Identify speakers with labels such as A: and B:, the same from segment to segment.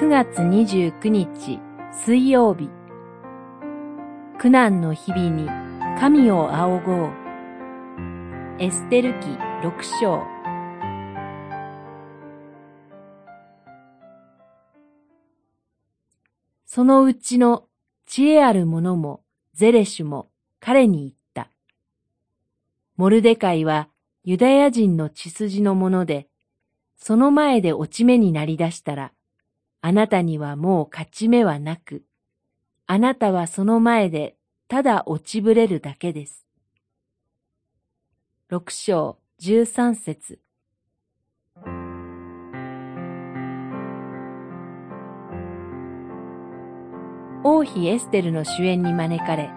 A: 9月29日水曜日。苦難の日々に神を仰ごう。エステル記六章。そのうちの知恵ある者もゼレシュも彼に言った。モルデカイはユダヤ人の血筋のもので、その前で落ち目になり出したら、あなたにはもう勝ち目はなく、あなたはその前でただ落ちぶれるだけです。六章十三節王妃エステルの主演に招かれ、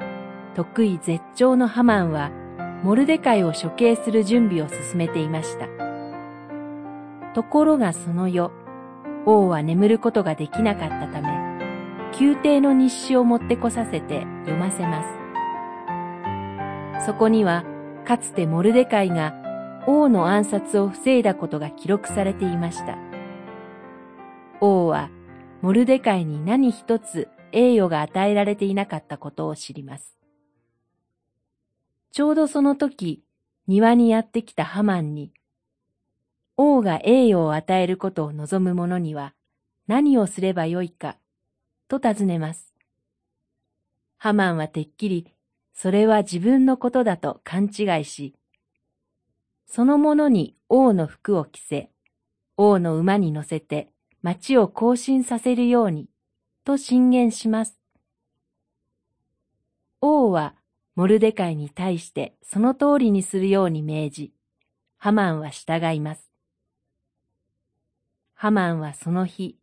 A: 得意絶頂のハマンは、モルデカイを処刑する準備を進めていました。ところがその夜、王は眠ることができなかったため、宮廷の日誌を持ってこさせて読ませます。そこには、かつてモルデカイが王の暗殺を防いだことが記録されていました。王は、モルデカイに何一つ栄誉が与えられていなかったことを知ります。ちょうどその時、庭にやってきたハマンに、王が栄誉を与えることを望む者には何をすればよいか、と尋ねます。ハマンはてっきり、それは自分のことだと勘違いし、その者に王の服を着せ、王の馬に乗せて町を行進させるように、と進言します。王はモルデカイに対してその通りにするように命じ、ハマンは従います。ハマンはその日、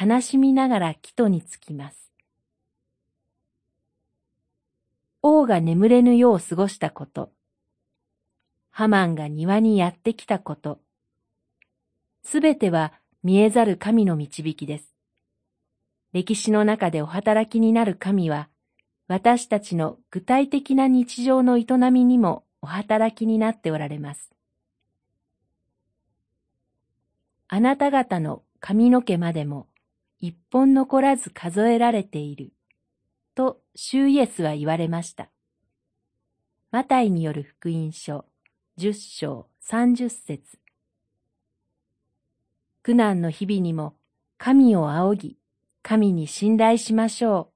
A: 悲しみながら木戸につきます。王が眠れぬよう過ごしたこと、ハマンが庭にやってきたこと、すべては見えざる神の導きです。歴史の中でお働きになる神は、私たちの具体的な日常の営みにもお働きになっておられます。あなた方の髪の毛までも一本残らず数えられている。と、主イエスは言われました。マタイによる福音書、十章三十節苦難の日々にも、神を仰ぎ、神に信頼しましょう。